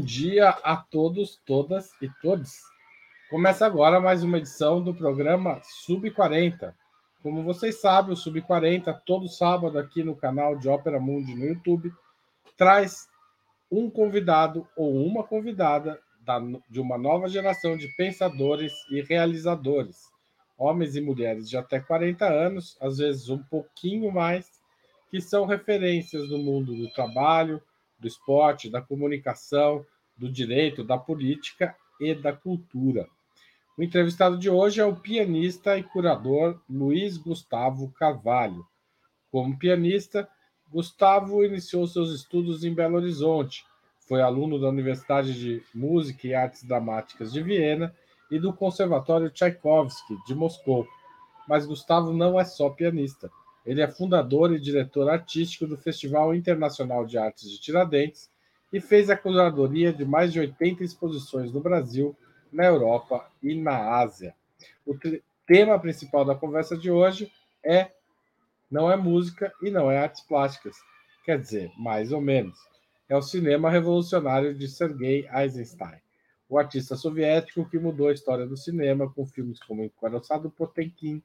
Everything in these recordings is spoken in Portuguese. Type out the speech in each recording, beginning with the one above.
Bom dia a todos, todas e todos. Começa agora mais uma edição do programa Sub 40. Como vocês sabem, o Sub 40, todo sábado aqui no canal de Ópera Mundi no YouTube, traz um convidado ou uma convidada de uma nova geração de pensadores e realizadores, homens e mulheres de até 40 anos, às vezes um pouquinho mais, que são referências no mundo do trabalho, do esporte, da comunicação, do direito, da política e da cultura. O entrevistado de hoje é o pianista e curador Luiz Gustavo Carvalho. Como pianista, Gustavo iniciou seus estudos em Belo Horizonte. Foi aluno da Universidade de Música e Artes Dramáticas de Viena e do Conservatório Tchaikovsky de Moscou. Mas Gustavo não é só pianista. Ele é fundador e diretor artístico do Festival Internacional de Artes de Tiradentes e fez a curadoria de mais de 80 exposições no Brasil, na Europa e na Ásia. O tema principal da conversa de hoje é não é música e não é artes plásticas. Quer dizer, mais ou menos. É o cinema revolucionário de Sergei Eisenstein, o artista soviético que mudou a história do cinema com filmes como Encoraçado Potemkin,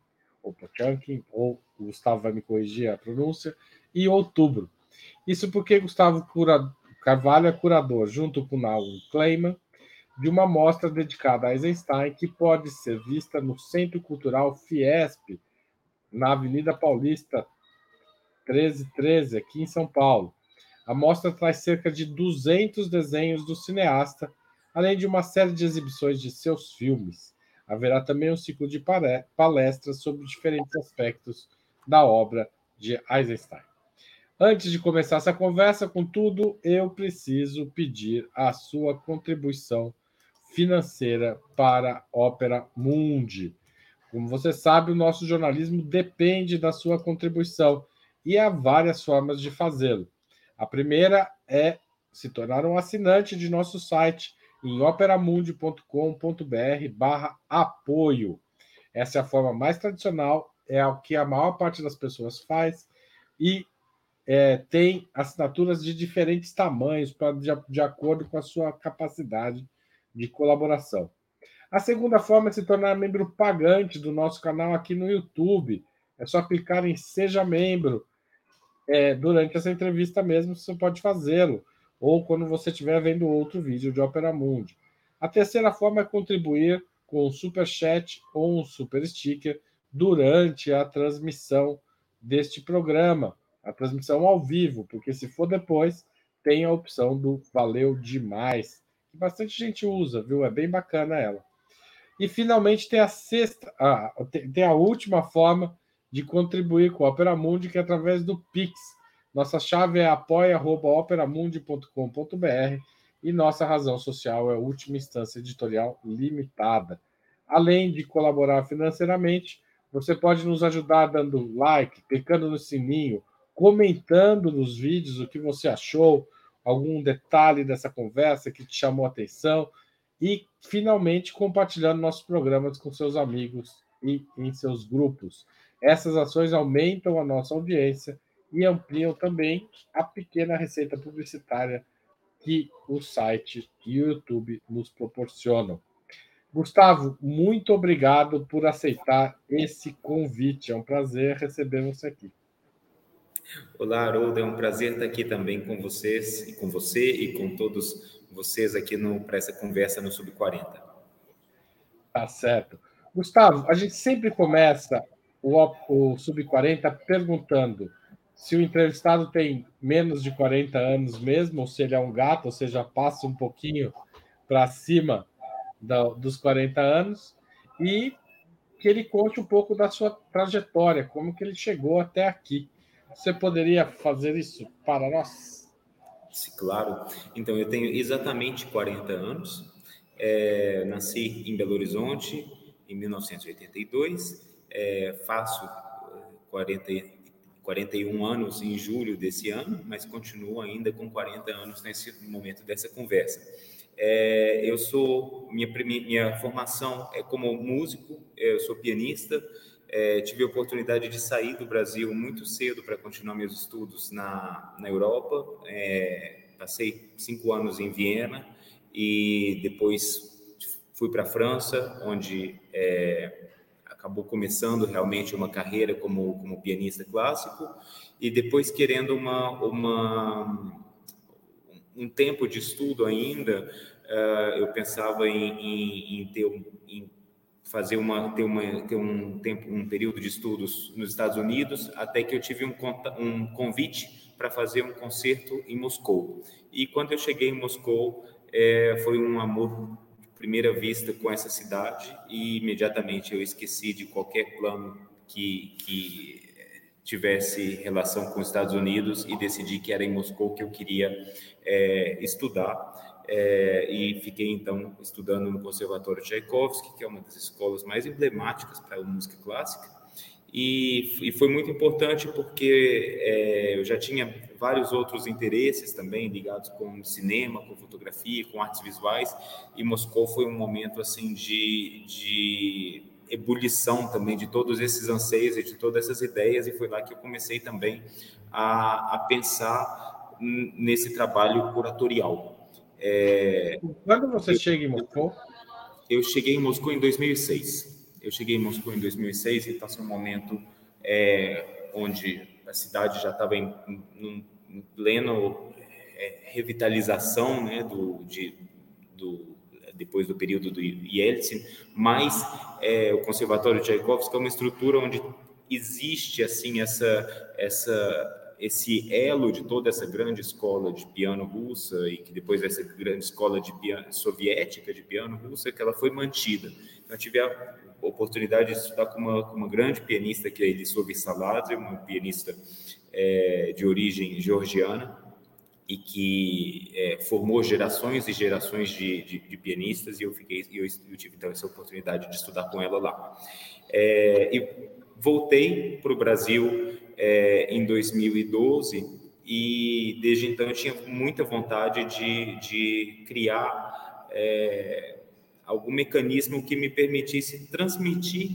ou Potemkin, ou Gustavo vai me corrigir a pronúncia, e Outubro. Isso porque Gustavo Cura... Carvalho é curador, junto com Naum Kleiman, de uma mostra dedicada a Eisenstein, que pode ser vista no Centro Cultural Fiesp, na Avenida Paulista 1313, aqui em São Paulo. A mostra traz cerca de 200 desenhos do cineasta, além de uma série de exibições de seus filmes. Haverá também um ciclo de palestras sobre diferentes aspectos da obra de Eisenstein. Antes de começar essa conversa, contudo, eu preciso pedir a sua contribuição financeira para a Ópera Mundi. Como você sabe, o nosso jornalismo depende da sua contribuição e há várias formas de fazê-lo. A primeira é se tornar um assinante de nosso site em operamundi.com.br barra apoio. Essa é a forma mais tradicional, é o que a maior parte das pessoas faz e é, tem assinaturas de diferentes tamanhos pra, de, de acordo com a sua capacidade de colaboração. A segunda forma é se tornar membro pagante do nosso canal aqui no YouTube. É só clicar em Seja Membro. É, durante essa entrevista mesmo, você pode fazê-lo ou quando você estiver vendo outro vídeo de Opera Mundi. A terceira forma é contribuir com um super chat ou um super sticker durante a transmissão deste programa, a transmissão ao vivo, porque se for depois, tem a opção do valeu demais, que bastante gente usa, viu? É bem bacana ela. E finalmente tem a sexta, ah, tem a última forma de contribuir com a Opera Mundi, que é através do Pix nossa chave é apoia.operamundi.com.br e nossa razão social é Última Instância Editorial Limitada. Além de colaborar financeiramente, você pode nos ajudar dando like, clicando no sininho, comentando nos vídeos o que você achou, algum detalhe dessa conversa que te chamou a atenção e, finalmente, compartilhando nossos programas com seus amigos e em seus grupos. Essas ações aumentam a nossa audiência e ampliam também a pequena receita publicitária que o site e o YouTube nos proporcionam. Gustavo, muito obrigado por aceitar esse convite. É um prazer receber você aqui. Olá, Haroldo. É um prazer estar aqui também com vocês, e com você e com todos vocês aqui para essa conversa no Sub 40. Tá certo. Gustavo, a gente sempre começa o, o Sub 40 perguntando se o entrevistado tem menos de 40 anos mesmo, ou se ele é um gato, ou seja, passa um pouquinho para cima da, dos 40 anos, e que ele conte um pouco da sua trajetória, como que ele chegou até aqui. Você poderia fazer isso para nós? Sim, claro. Então, eu tenho exatamente 40 anos. É, nasci em Belo Horizonte em 1982. É, faço 40, 41 anos em julho desse ano, mas continuo ainda com 40 anos nesse momento dessa conversa. É, eu sou minha minha formação é como músico, eu sou pianista. É, tive a oportunidade de sair do Brasil muito cedo para continuar meus estudos na, na Europa. É, passei cinco anos em Viena e depois fui para a França, onde é, acabou começando realmente uma carreira como, como pianista clássico, e depois querendo uma, uma, um tempo de estudo ainda, uh, eu pensava em, em, em ter em fazer uma ter uma ter um tempo um período de estudos nos Estados Unidos até que eu tive um, um convite para fazer um concerto em Moscou. E quando eu cheguei em Moscou é, foi um amor primeira vista com essa cidade e imediatamente eu esqueci de qualquer plano que, que tivesse relação com os Estados Unidos e decidi que era em Moscou que eu queria é, estudar. É, e fiquei então estudando no Conservatório Tchaikovsky, que é uma das escolas mais emblemáticas para a música clássica. E, e foi muito importante porque é, eu já tinha vários outros interesses também ligados com cinema, com fotografia, com artes visuais, e Moscou foi um momento assim de, de ebulição também de todos esses anseios e de todas essas ideias, e foi lá que eu comecei também a, a pensar nesse trabalho curatorial. É, Quando você eu, chega em Moscou? Eu cheguei em Moscou em 2006. Eu cheguei em Moscou em 2006 e está sendo um momento é, onde a cidade já estava em, em, em pleno é, revitalização né, do, de, do, depois do período do Yeltsin, mas é, o Conservatório Tchaikovsky é uma estrutura onde existe assim essa essa esse elo de toda essa grande escola de piano russa e que depois essa grande escola de piano soviética de piano russa que ela foi mantida. Então, eu tive a oportunidade de estudar com uma, com uma grande pianista que é Elisova Saladze, uma pianista é, de origem georgiana e que é, formou gerações e gerações de, de, de, pianistas e eu fiquei eu, eu tive então essa oportunidade de estudar com ela lá. É, e voltei para o Brasil é, em 2012 e desde então eu tinha muita vontade de, de criar é, algum mecanismo que me permitisse transmitir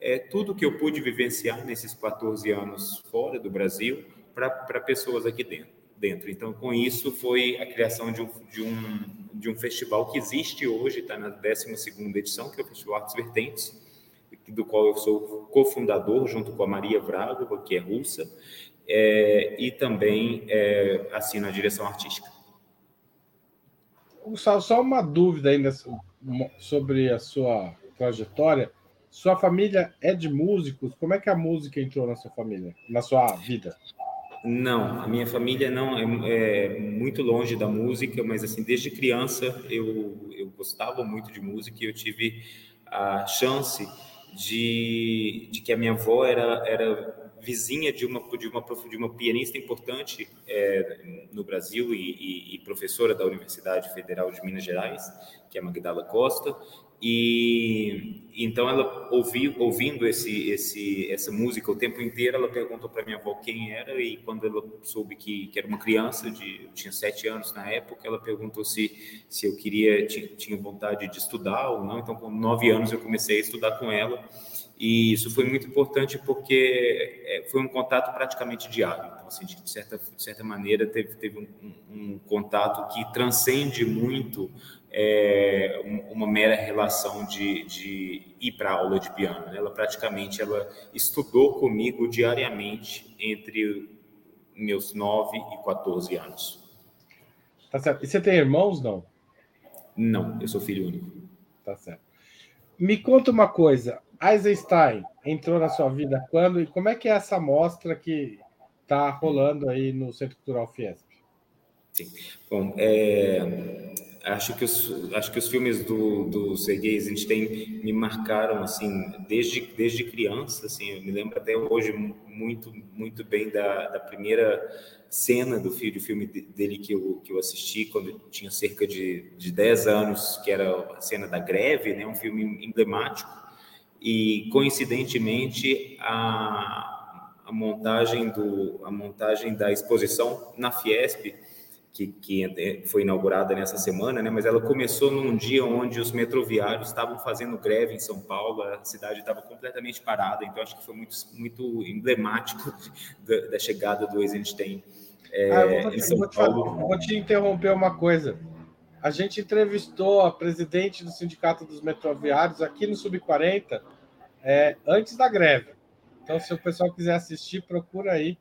é, tudo que eu pude vivenciar nesses 14 anos fora do Brasil para pessoas aqui dentro, dentro. Então, com isso, foi a criação de um, de um, de um festival que existe hoje, está na 12 edição, que é o Festival Artes Vertentes, do qual eu sou cofundador, junto com a Maria Vragova, que é russa, é, e também é, assino a direção artística. Só, só uma dúvida ainda sobre a sua trajetória. Sua família é de músicos? Como é que a música entrou na sua família, na sua vida? Não, a minha família não é, é, muito longe da música, mas assim desde criança eu, eu gostava muito de música e eu tive a chance de, de que a minha avó era, era vizinha de uma, de uma, de uma pianista importante é, no Brasil e, e, e, professora da Universidade Federal de Minas Gerais, que é Magdala Costa, e então ela ouvi, ouvindo esse, esse, essa música o tempo inteiro, ela perguntou para minha avó quem era e quando ela soube que, que era uma criança de tinha sete anos na época, ela perguntou se se eu queria tinha, tinha vontade de estudar ou não. Então com nove anos eu comecei a estudar com ela e isso foi muito importante porque é, foi um contato praticamente diário. Então, assim, de certa, de certa maneira, teve, teve um, um, contato que transcende muito é, uma mera relação de, de ir para aula de piano. Né? Ela praticamente ela estudou comigo diariamente entre meus 9 e 14 anos. Tá certo. E você tem irmãos, não? Não, eu sou filho único. Tá certo. Me conta uma coisa. Eisenstein entrou na sua vida quando e como é que é essa mostra que está rolando aí no Centro Cultural Fiesp? Sim. Bom, é, acho que os acho que os filmes do do Sergei Eisenstein me marcaram assim desde desde criança assim eu me lembro até hoje muito muito bem da, da primeira cena do filme, do filme dele que eu, que eu assisti quando eu tinha cerca de, de 10 anos que era a cena da greve né um filme emblemático e coincidentemente a, a montagem do a montagem da exposição na Fiesp que, que foi inaugurada nessa semana, né? Mas ela começou num dia onde os metroviários estavam fazendo greve em São Paulo, a cidade estava completamente parada. Então acho que foi muito muito emblemático da, da chegada do Eisenstein é, ah, vou, te, em São vou Paulo. Vou te interromper uma coisa. A gente entrevistou a presidente do Sindicato dos Metroviários aqui no Sub-40 é, antes da greve. Então, se o pessoal quiser assistir, procura aí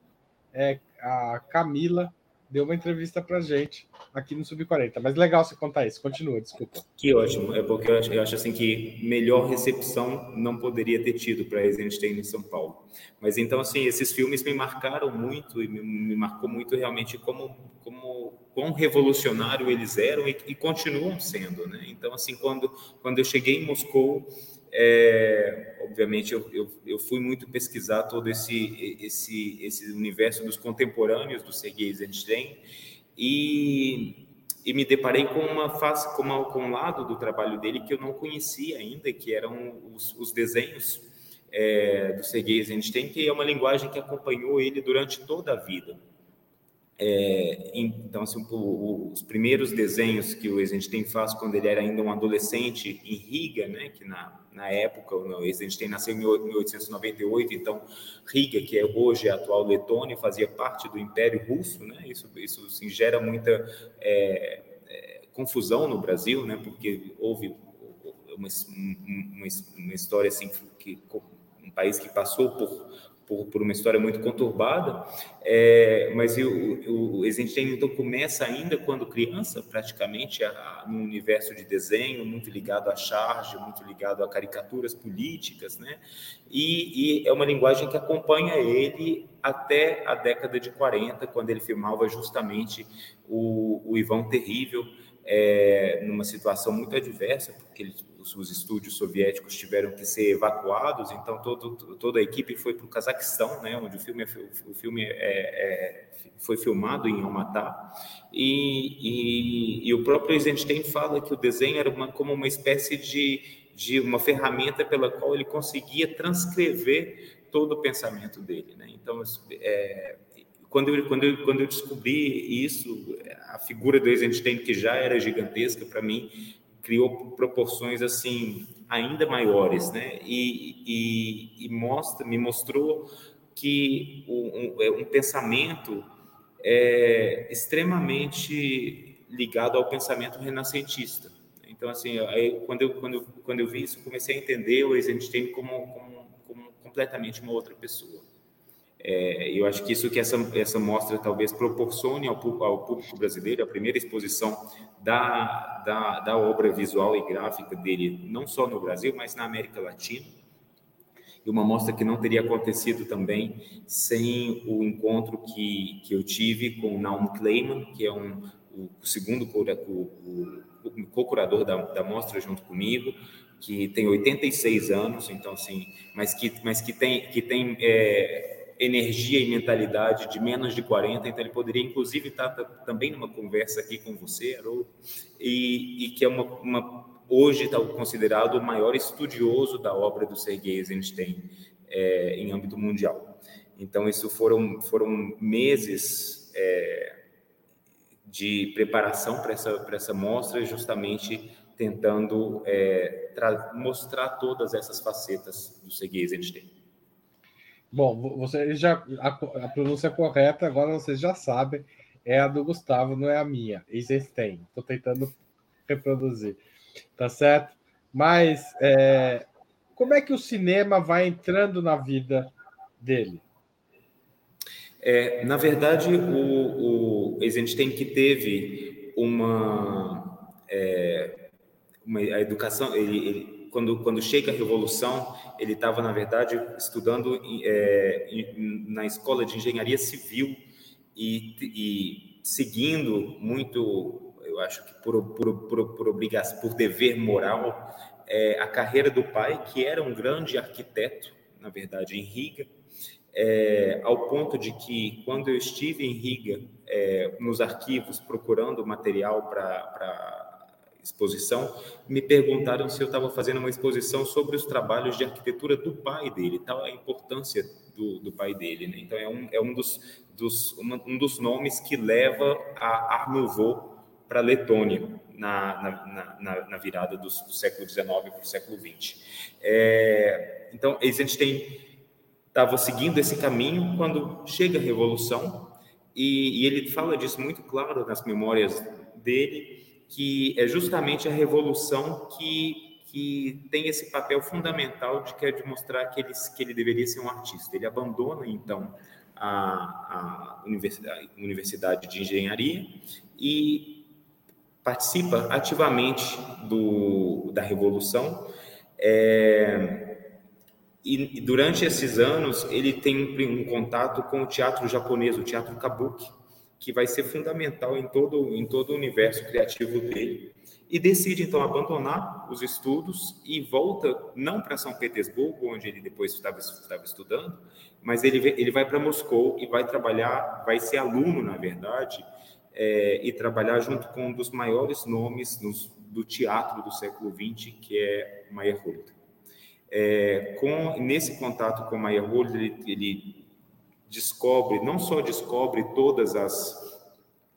é, a Camila deu uma entrevista para gente aqui no Sub-40. Mas legal você contar isso. Continua, desculpa. Que ótimo. É porque eu acho, eu acho assim que melhor recepção não poderia ter tido para Eisenstein em São Paulo. Mas então, assim, esses filmes me marcaram muito e me, me marcou muito realmente como, como quão revolucionário eles eram e, e continuam sendo, né? Então, assim, quando, quando eu cheguei em Moscou, é, obviamente, eu, eu, eu, fui muito pesquisar todo esse, esse, esse universo dos contemporâneos do Sergei Eisenstein e, e me deparei com uma face, com, uma, com um lado do trabalho dele que eu não conhecia ainda, que eram os, os desenhos é, do Sergei Eisenstein, que é uma linguagem que acompanhou ele durante toda a vida. É, então, assim, o, os primeiros desenhos que o Eisenstein faz quando ele era ainda um adolescente em Riga, né, que na, na época, o Eisenstein nasceu em 1898, então Riga, que é hoje a atual Letônia, fazia parte do Império Russo, né, isso, isso assim, gera muita é, é, confusão no Brasil, né, porque houve uma, uma, uma história assim, que um país que passou por por, por uma história muito conturbada, é, mas o, Eisenstein então começa ainda quando criança, praticamente, a, no universo de desenho, muito ligado à charge, muito ligado a caricaturas políticas, né? E, e, é uma linguagem que acompanha ele até a década de 40, quando ele filmava justamente o, o Ivan Terrível, é, numa situação muito adversa, porque ele os, estúdios soviéticos tiveram que ser evacuados, então todo, toda a equipe foi para o Cazaquistão, né, onde o filme, é o filme é, é, foi filmado em Almatá, e, e, e, o próprio Eisenstein fala que o desenho era uma, como uma espécie de, de uma ferramenta pela qual ele conseguia transcrever todo o pensamento dele. Né? Então, é, quando eu, quando, eu, quando eu descobri isso, a figura do Eisenstein, que já era gigantesca para mim, criou proporções assim ainda maiores, né? E, e, e mostra, me mostrou que um, é um, pensamento é extremamente ligado ao pensamento renascentista. Então, assim, aí, quando, eu, quando, quando eu vi isso, comecei a entender o Eisenstein como, como, como completamente uma outra pessoa. É, eu acho que isso que essa, essa mostra talvez proporcione ao, ao público brasileiro, a primeira exposição da, da, da, obra visual e gráfica dele, não só no Brasil, mas na América Latina. E uma mostra que não teria acontecido também sem o encontro que, que eu tive com o Naum Kleiman, que é um, o segundo co-curador da, da mostra junto comigo, que tem 86 anos, então assim, mas que, mas que tem, que tem é, energia e mentalidade de menos de 40, então ele poderia inclusive estar também numa conversa aqui com você, Haroldo, e, e que é uma, uma hoje está considerado o maior estudioso da obra do Sergei Eisenstein é, em âmbito mundial. Então, isso foram, foram meses é, de preparação para essa, para essa mostra, justamente tentando é, mostrar todas essas facetas do Sergei Eisenstein. Bom, você já a, a, pronúncia correta, agora vocês já sabem, é a do Gustavo, não é a minha. Eisenstein. Estou tentando reproduzir. Tá certo? Mas é, como é que o cinema vai entrando na vida dele? É, na verdade, o, o Eisenstein que teve uma, é, uma a educação, ele, ele quando, quando chega a Revolução, ele estava, na verdade, estudando é, na Escola de Engenharia Civil e, e seguindo muito, eu acho que por, por, por, por obrigação, por dever moral, é, a carreira do pai, que era um grande arquiteto, na verdade, em Riga, é, ao ponto de que, quando eu estive em Riga, é, nos arquivos, procurando material para exposição, me perguntaram se eu estava fazendo uma exposição sobre os trabalhos de arquitetura do pai dele, tal a importância do, do pai dele. Né? Então, é um, é um, dos, dos, um dos nomes que leva a Art para a Letônia, na, na, na, na, virada do, do século XIX para o século XX. É, então, Eisenstein estava seguindo esse caminho quando chega a Revolução, e, e ele fala disso muito claro nas memórias dele, que é justamente a revolução que, que tem esse papel fundamental de quer demonstrar que ele, que ele deveria ser um artista. Ele abandona, então, a, a universidade, universidade de engenharia e participa ativamente do, da revolução. É, e, durante esses anos ele tem um, um contato com o teatro japonês, o teatro kabuki, que vai ser fundamental em todo, em todo o universo criativo dele. E decide então abandonar os estudos e volta não para São Petersburgo, onde ele depois estava, estava estudando, mas ele, ele vai para Moscou e vai trabalhar, vai ser aluno, na verdade, é, e trabalhar junto com um dos maiores nomes nos, do teatro do século XX, que é Meyerhold. É, com, nesse contato com Meyerhold, ele, ele descobre, não só descobre todas as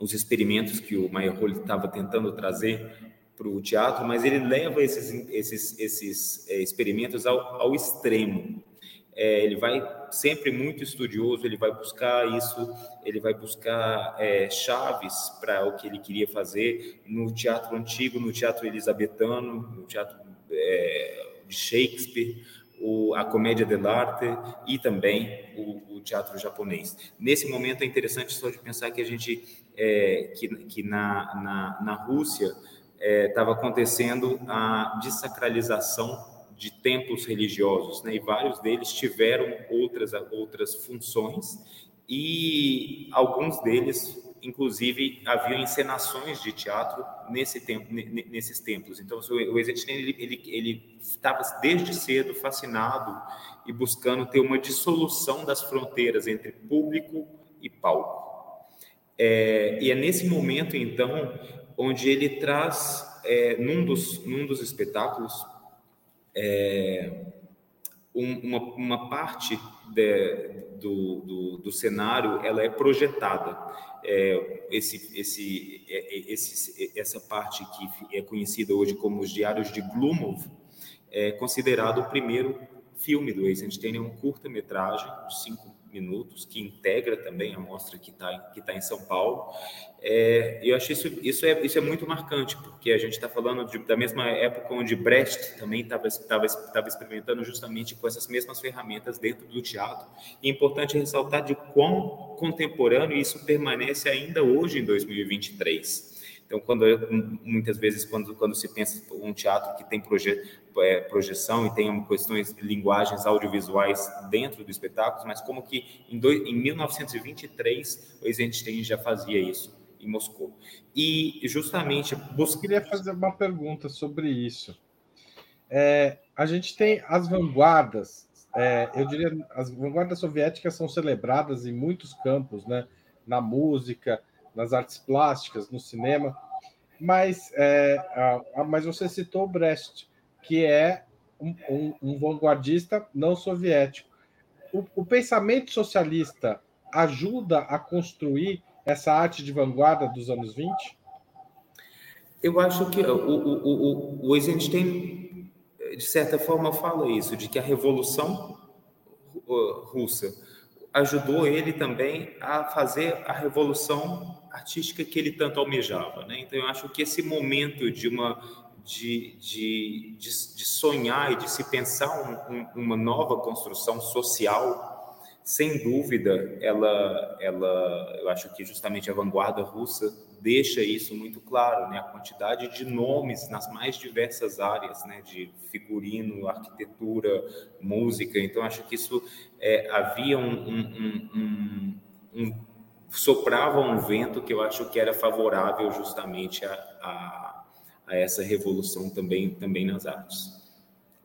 os experimentos que o Meyerhold estava tentando trazer para o teatro, mas ele leva esses, esses, esses é, experimentos ao, ao extremo. É, ele vai sempre muito estudioso, ele vai buscar isso, ele vai buscar é, chaves para o que ele queria fazer no teatro antigo, no teatro elisabetano, no teatro é, de Shakespeare, o, a comédia dell'arte e também o, o, teatro japonês. Nesse momento é interessante só de pensar que a gente é, que, que na, na, na Rússia estava é, acontecendo a desacralização de templos religiosos, né? E vários deles tiveram outras outras funções e alguns deles inclusive haviam encenações de teatro nesse tempo, nesses templos. Então, o Eisenstein ele, ele, ele estava desde cedo fascinado e buscando ter uma dissolução das fronteiras entre público e palco. É, e é nesse momento, então, onde ele traz, é, num, dos, num dos espetáculos, é, um, uma, uma parte de, do, do, do, cenário ela é projetada. É, esse, esse, é, é, esse, essa parte que é conhecida hoje como os Diários de Glumov é considerado o primeiro filme do Eisenstein, é um curta-metragem, cinco minutos, que integra também a mostra que está que tá em São Paulo. É, eu acho isso, isso, é, isso é muito marcante, porque a gente está falando de, da mesma época onde Brecht também estava experimentando justamente com essas mesmas ferramentas dentro do teatro. E é importante ressaltar de quão contemporâneo isso permanece ainda hoje em 2023. Então, quando muitas vezes quando quando se pensa um teatro que tem proje, é, projeção e tem questões linguagens audiovisuais dentro do espetáculo, mas como que em, em 1923 o Eisenstein já fazia isso em Moscou. E justamente busca... Eu queria fazer uma pergunta sobre isso. É, a gente tem as vanguardas, é, eu diria, as vanguardas soviéticas são celebradas em muitos campos, né? Na música, nas artes plásticas, no cinema. Mas, é, a, a, mas você citou Brecht, que é um, um, um vanguardista não soviético. O, o, pensamento socialista ajuda a construir essa arte de vanguarda dos anos 20? Eu acho que o, o, o, o Eisenstein, de certa forma, fala isso, de que a Revolução Russa ajudou ele também a fazer a revolução artística que ele tanto almejava. Né? Então, eu acho que esse momento de uma de, de, de, de sonhar e de se pensar um, um, uma nova construção social, sem dúvida, ela, ela, eu acho que justamente a vanguarda russa deixa isso muito claro, né? A quantidade de nomes nas mais diversas áreas, né? De figurino, arquitetura, música. Então, acho que isso é, havia um, um, um, soprava um vento que eu acho que era favorável justamente a, a, a essa revolução também, também nas artes.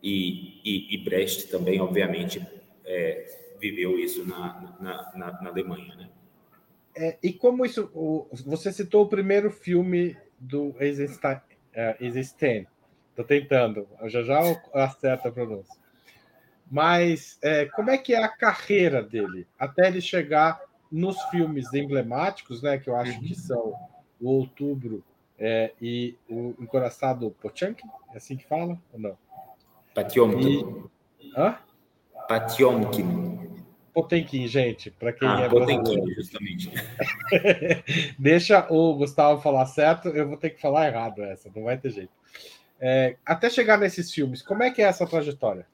E, e, e Brecht também, obviamente, é, viveu isso na, na, na, na Alemanha, né? É, e como isso. O, você citou o primeiro filme do Eisenstein. É, Eisenstein. Estou tentando, já já acerto a pronúncia. Mas é, como é que é a carreira dele até ele chegar nos filmes emblemáticos, né? Que eu acho que uhum. são o Outubro é, e o Encoraçado Pochankin, é assim que fala ou não? Patiomkin. E... Hã? Patiomkin. Potemkin, gente, para quem ah, é Potemkin, justamente. Deixa o Gustavo falar certo, eu vou ter que falar errado essa, não vai ter jeito. É, até chegar nesses filmes, como é que é essa trajetória?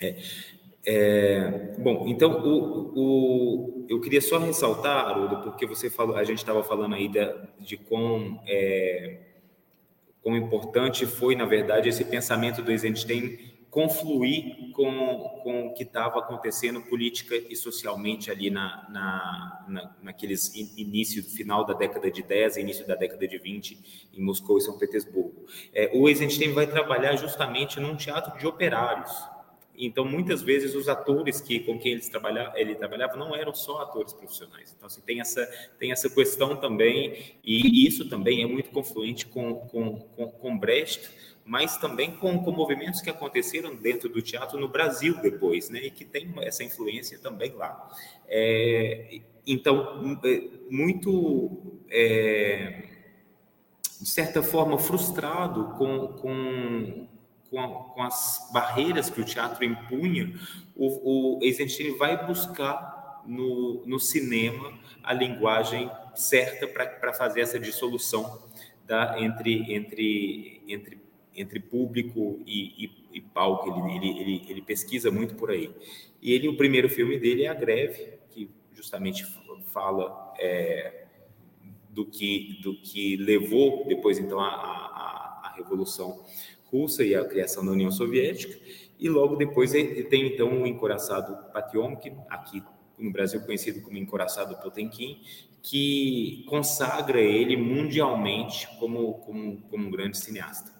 É, é, bom, então o, o, eu queria só ressaltar, Haroldo, porque você falou, a gente estava falando aí de, de quão, é, quão importante foi, na verdade, esse pensamento do Eisenstein confluir com, com o que estava acontecendo política e socialmente ali na, na, na, naqueles início, final da década de 10, início da década de 20, em Moscou e São Petersburgo. É, o Eisenstein vai trabalhar justamente num teatro de operários, então, muitas vezes, os atores que com quem eles trabalha, ele trabalhava não eram só atores profissionais. Então, assim, tem, essa, tem essa questão também, e isso também é muito confluente com, com, com, com Brecht, mas também com, com movimentos que aconteceram dentro do teatro no Brasil depois, né? e que tem essa influência também lá. É, então, é, muito. É, de certa forma, frustrado com, com com, com, as barreiras que o teatro impunha, o, o Eisenstein vai buscar no, no cinema a linguagem certa para fazer essa dissolução da, entre, entre, entre, entre público e, e, e palco. Ele, ele, ele, ele, pesquisa muito por aí. E ele, o primeiro filme dele é A Greve, que justamente fala é, do, que, do que levou depois, então, a, a, a Revolução russa e a criação da União Soviética, e logo depois ele tem então o encoraçado Patiomkin, aqui no Brasil conhecido como encoraçado Potemkin, que consagra ele mundialmente como, como, como um grande cineasta.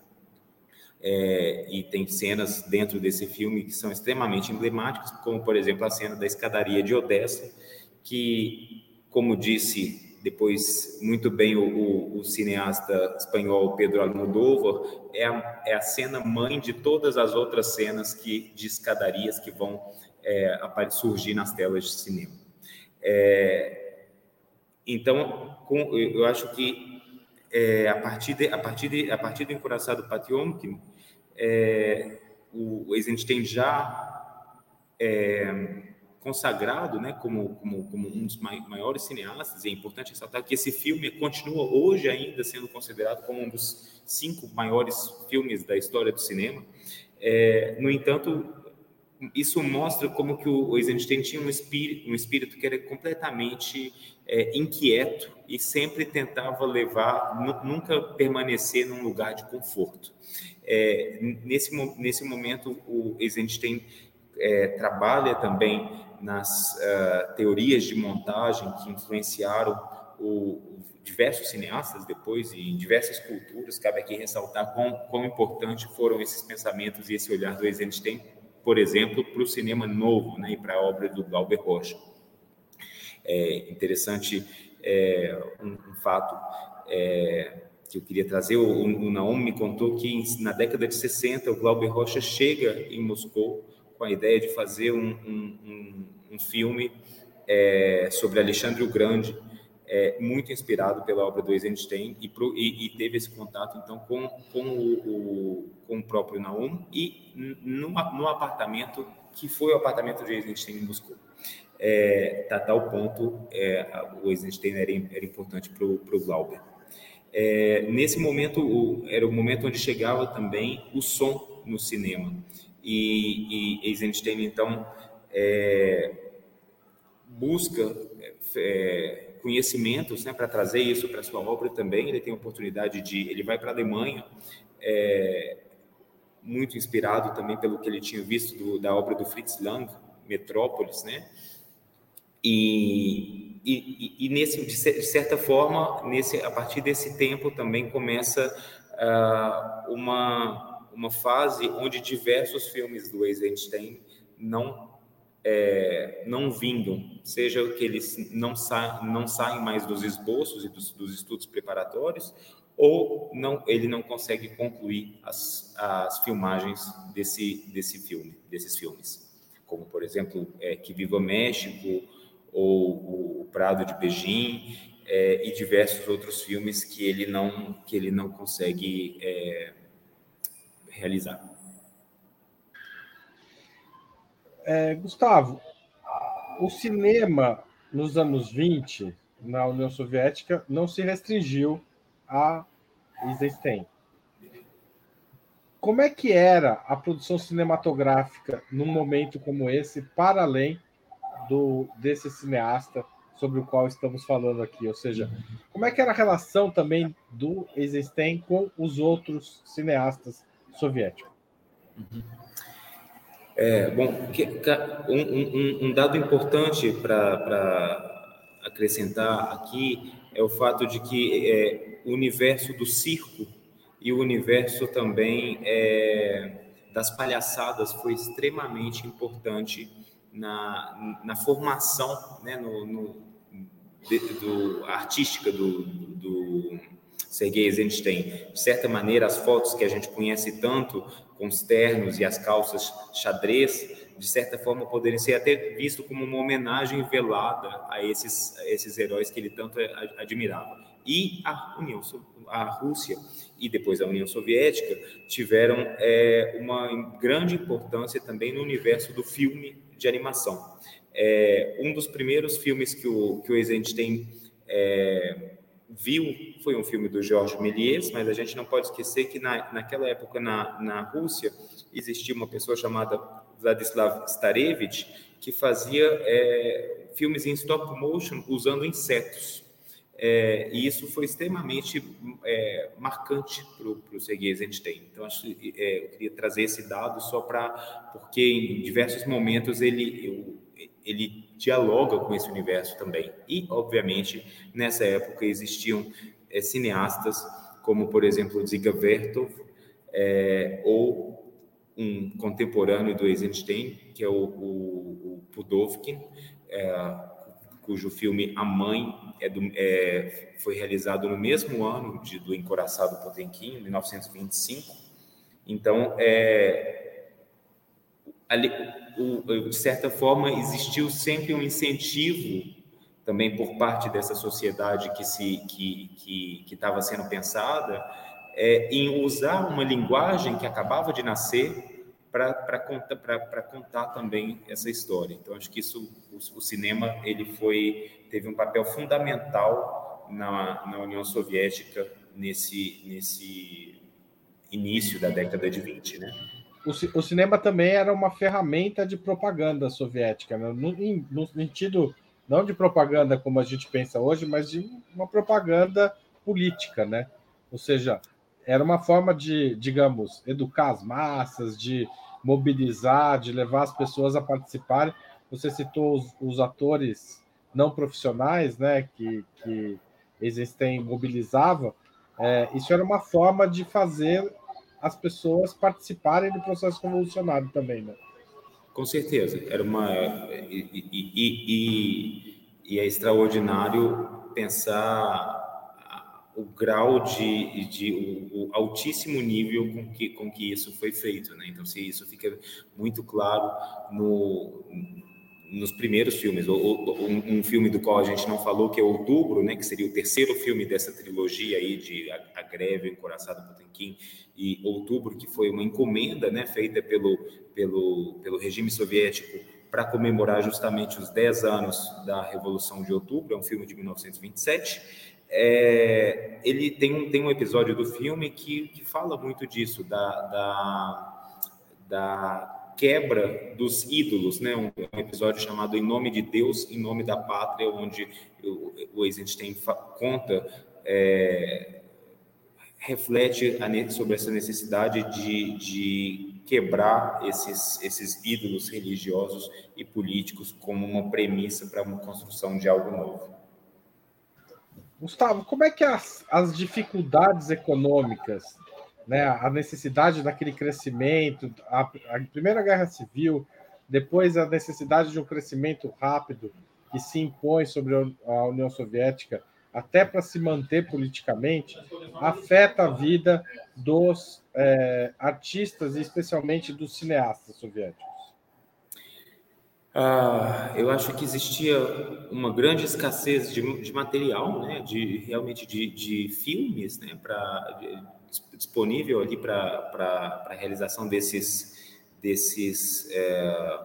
É, e tem cenas dentro desse filme que são extremamente emblemáticas, como, por exemplo, a cena da escadaria de Odessa, que, como disse depois muito bem o, o, o, cineasta espanhol Pedro Almodóvar, é a, é a cena mãe de todas as outras cenas que, de escadarias que vão é, surgir nas telas de cinema. É, então, com, eu acho que é, a, partir de, a, partir de, a partir do encoraçado Patiomkin, é, o Eisenstein já é, consagrado né, como, como, como um dos maiores cineastas, e é importante ressaltar que esse filme continua hoje ainda sendo considerado como um dos cinco maiores filmes da história do cinema. É, no entanto, isso mostra como que o Eisenstein tinha um espírito, um espírito que era completamente é, inquieto e sempre tentava levar, nunca permanecer num lugar de conforto. É, nesse, nesse momento, o Eisenstein é, trabalha também nas uh, teorias de montagem que influenciaram o, diversos cineastas depois e em diversas culturas. Cabe aqui ressaltar quão, quão importante foram esses pensamentos e esse olhar do Eisenstein, por exemplo, para o cinema novo né, e para a obra do Glauber Rocha. É interessante é, um, um, fato é, que eu queria trazer. O, o Naum me contou que na década de 60 o Glauber Rocha chega em Moscou com a ideia de fazer um, um, um, filme é, sobre Alexandre o Grande, é, muito inspirado pela obra do Eisenstein e, pro, e, e teve esse contato então com, com, o, o, com o próprio Naum e no, apartamento que foi o apartamento de Eisenstein em Moscou. É, a tal ponto é, o Eisenstein era, era importante para o Glauber. É, nesse momento, o, era o momento onde chegava também o som no cinema e, e Eisenstein, então, é, busca é, conhecimentos né, para trazer isso para sua obra também. Ele tem a oportunidade de. Ele vai para a Alemanha, é, muito inspirado também pelo que ele tinha visto do, da obra do Fritz Lang, Metrópolis, né? E, e, e, nesse, de certa forma, nesse, a partir desse tempo também começa uh, uma uma fase onde diversos filmes do Eisenstein não é, não vingam, seja que eles não, sa não saem mais dos esboços e dos, dos, estudos preparatórios, ou não, ele não consegue concluir as, as filmagens desse, desse filme, desses filmes, como por exemplo é, Que Viva México ou o Prado de Beijing é, e diversos outros filmes que ele não que ele não consegue é, realizar. É, Gustavo, o cinema nos anos 20, na União Soviética, não se restringiu a Eisenstein. Como é que era a produção cinematográfica num momento como esse, para além do desse cineasta sobre o qual estamos falando aqui? Ou seja, como é que era a relação também do Eisenstein com os outros cineastas soviéticos? Uhum. É, bom, um, um, um dado importante para acrescentar aqui é o fato de que é, o universo do circo e o universo também é, das palhaçadas foi extremamente importante na, na formação né, no, no de, do, artística do, do Sergei Eisenstein. De certa maneira, as fotos que a gente conhece tanto com os ternos e as calças xadrez, de certa forma, poderiam ser até visto como uma homenagem velada a esses, a esses heróis que ele tanto admirava. E a União, a Rússia e depois a União Soviética tiveram é, uma grande importância também no universo do filme de animação. É, um dos primeiros filmes que o, que o Eisenstein é, viu foi um filme do Georges Méliès, mas a gente não pode esquecer que na, naquela época na, na Rússia existia uma pessoa chamada Vladislav Starevich que fazia é, filmes em stop motion usando insetos. É, e isso foi extremamente é, marcante para o Sergei Eisenstein. Então, acho, é, eu queria trazer esse dado só para porque em diversos momentos ele eu, ele dialoga com esse universo também. E, obviamente, nessa época existiam é, cineastas como, por exemplo, Ziga Vertov, é, ou um contemporâneo do Eisenstein, que é o, o, o Pudovkin, é, cujo filme A Mãe é do, é, foi realizado no mesmo ano de, do Encoraçado Potemkin, 1925. Então, é, ali, de certa forma, existiu sempre um incentivo também por parte dessa sociedade que se que estava sendo pensada é, em usar uma linguagem que acabava de nascer para contar para contar também essa história. Então acho que isso o, o, cinema ele foi teve um papel fundamental na, na União Soviética nesse nesse início da década de 20, né? O, o, cinema também era uma ferramenta de propaganda soviética, né? no, no, sentido não de propaganda como a gente pensa hoje, mas de uma propaganda política, né? Ou seja, era uma forma de, digamos, educar as massas, de mobilizar, de levar as pessoas a participarem. Você citou os, os atores não profissionais, né? Que, que existem mobilizava. É, isso era uma forma de fazer as pessoas participarem do processo revolucionário também, né? Com certeza. Era uma e, e, e, e é extraordinário pensar o grau de, de o, o, altíssimo nível com que com que isso foi feito, né? Então, se isso fica muito claro no nos primeiros filmes, um, filme do qual a gente não falou, que é Outubro, né, que seria o terceiro filme dessa trilogia aí de A, a Greve, Encoraçado Potemkin e Outubro, que foi uma encomenda né, feita pelo, pelo, pelo regime soviético para comemorar justamente os 10 anos da Revolução de Outubro, é um filme de 1927. É, ele tem um, tem um episódio do filme que, que fala muito disso, da, da, da quebra dos ídolos, né? Um, episódio chamado Em Nome de Deus, em Nome da Pátria, onde o, Eisenstein conta, é, reflete sobre essa necessidade de, de quebrar esses, esses ídolos religiosos e políticos como uma premissa para uma construção de algo novo. Gustavo, como é que as, as dificuldades econômicas né, a necessidade daquele crescimento, a, a, Primeira Guerra Civil, depois a necessidade de um crescimento rápido que se impõe sobre a União Soviética, até para se manter politicamente, afeta a vida dos é, artistas e especialmente dos cineastas soviéticos. Ah, eu acho que existia uma grande escassez de, de material, né, de realmente de, de filmes, né, para disponível ali para a realização desses, desses, é,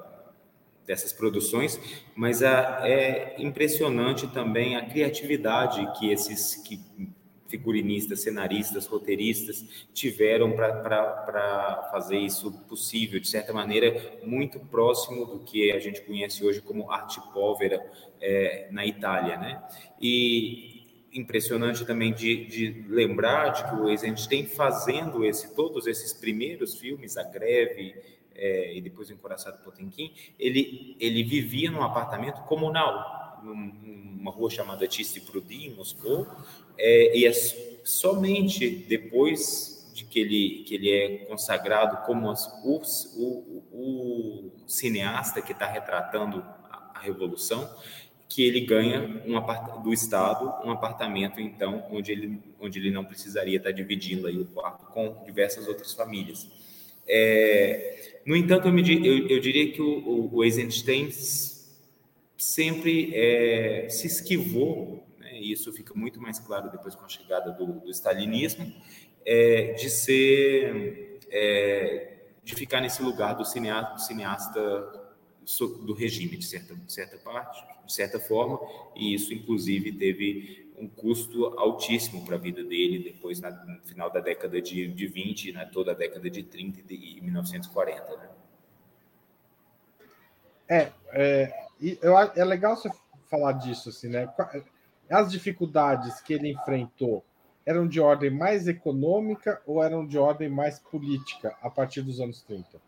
dessas produções, mas a, é impressionante também a criatividade que esses que figurinistas, cenaristas, roteiristas tiveram para fazer isso possível, de certa maneira, muito próximo do que a gente conhece hoje como arte povera é, na Itália, né? E impressionante também de, de lembrar de que o Eisenstein fazendo esse, todos esses primeiros filmes, A Greve é, e depois O Encoraçado Potemkin, ele, ele vivia num apartamento comunal, numa rua chamada Tiste Prudi, em Moscou, é, e é somente depois de que ele, que ele é consagrado como as, o, o, o, cineasta que está retratando a, a, Revolução, que ele ganha um do Estado um apartamento, então, onde ele, onde ele não precisaria estar dividindo aí o quarto com diversas outras famílias. É, no entanto, eu, eu, eu, diria que o, o Eisenstein sempre é, se esquivou e isso fica muito mais claro depois com a chegada do, do stalinismo, é, de ser, é, de ficar nesse lugar do cineasta, do, cineasta do regime, de certa, de certa parte, de certa forma, e isso inclusive teve um custo altíssimo para a vida dele depois na, no final da década de, de 20, né, toda a década de 30 e de 1940. Né? É, é, eu, é legal você falar disso, assim, né? as dificuldades que ele enfrentou eram de ordem mais econômica ou eram de ordem mais política a partir dos anos 30?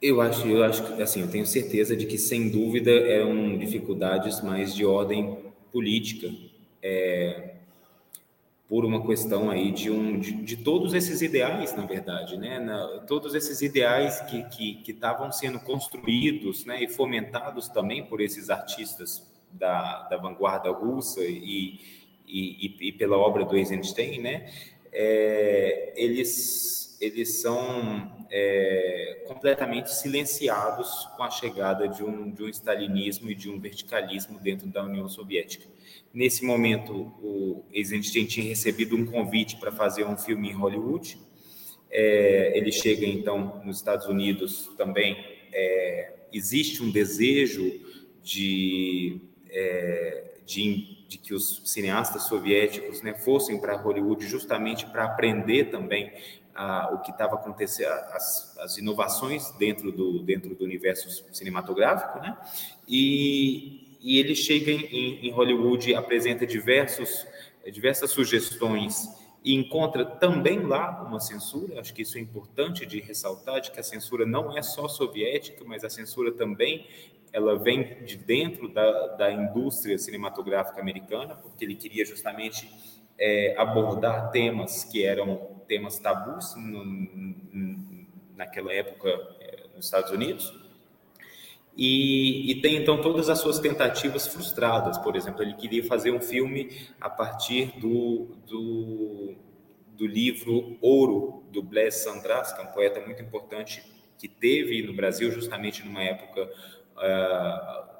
Eu acho, eu acho que assim, eu tenho certeza de que sem dúvida eram dificuldades mais de ordem política, é, por uma questão aí de um de, de, todos esses ideais, na verdade, né? Na, todos esses ideais que estavam sendo construídos, né, e fomentados também por esses artistas da, da vanguarda russa e, e, e, pela obra do Eisenstein, né, é, eles, eles são é, completamente silenciados com a chegada de um, de um stalinismo e de um verticalismo dentro da União Soviética. Nesse momento, o Eisenstein tinha recebido um convite para fazer um filme em Hollywood. É, ele chega então nos Estados Unidos também. É, existe um desejo de é, de, de, que os cineastas soviéticos né, fossem para Hollywood justamente para aprender também ah, o que estava acontecendo, as, as, inovações dentro do, dentro do universo cinematográfico, né? E, e ele chega em, em Hollywood, apresenta diversos, diversas sugestões e encontra também lá uma censura. Acho que isso é importante de ressaltar, de que a censura não é só soviética, mas a censura também ela vem de dentro da, da indústria cinematográfica americana, porque ele queria justamente é, abordar temas que eram temas tabus no, naquela época é, nos Estados Unidos. E, e, tem então todas as suas tentativas frustradas. Por exemplo, ele queria fazer um filme a partir do, do, do livro Ouro, do Blaise Sandras, que é um poeta muito importante que teve no Brasil justamente numa época uh,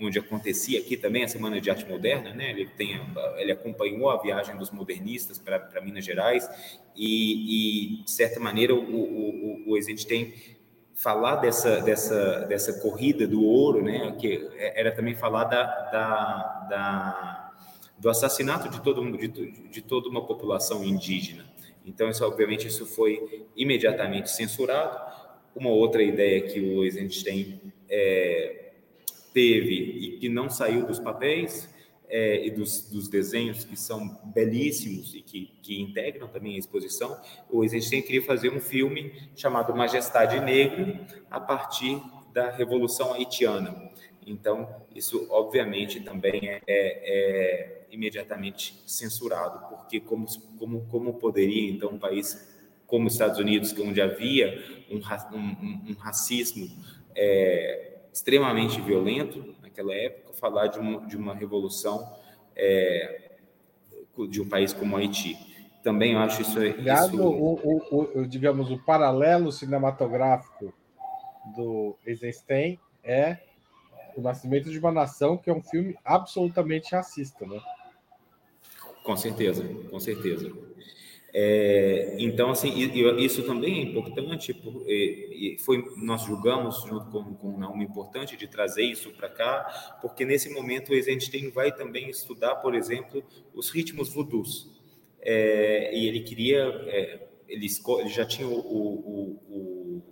onde acontecia aqui também a Semana de Arte Moderna, né? Ele tem, ele acompanhou a viagem dos modernistas para Minas Gerais e, e, de certa maneira, o, o, Eisenstein falar dessa, dessa, dessa corrida do ouro, né? Que era também falar da, da, da do assassinato de todo de, de toda uma população indígena. Então, isso, obviamente, isso foi imediatamente censurado. Uma outra ideia que o Eisenstein é, teve e que não saiu dos papéis é, e dos, dos, desenhos que são belíssimos e que, que, integram também a exposição, o Eisenstein queria fazer um filme chamado Majestade Negra a partir da Revolução Haitiana. Então, isso obviamente também é, é, é imediatamente censurado, porque como, como, como poderia então um país como os Estados Unidos, onde havia um, um, um racismo é, extremamente violento naquela época, falar de uma, de uma revolução é, de um país como Haiti. Também acho isso. Isso... O, o, o, digamos, o paralelo cinematográfico do Eisenstein é O Nascimento de uma Nação, que é um filme absolutamente racista, né? Com certeza, com certeza. É, então, assim, isso também é importante, foi, nós julgamos, junto com, com Naomi, importante de trazer isso para cá, porque nesse momento o Eisenstein vai também estudar, por exemplo, os ritmos voodoos. É, e ele queria, é, ele, ele, já tinha o, o, o,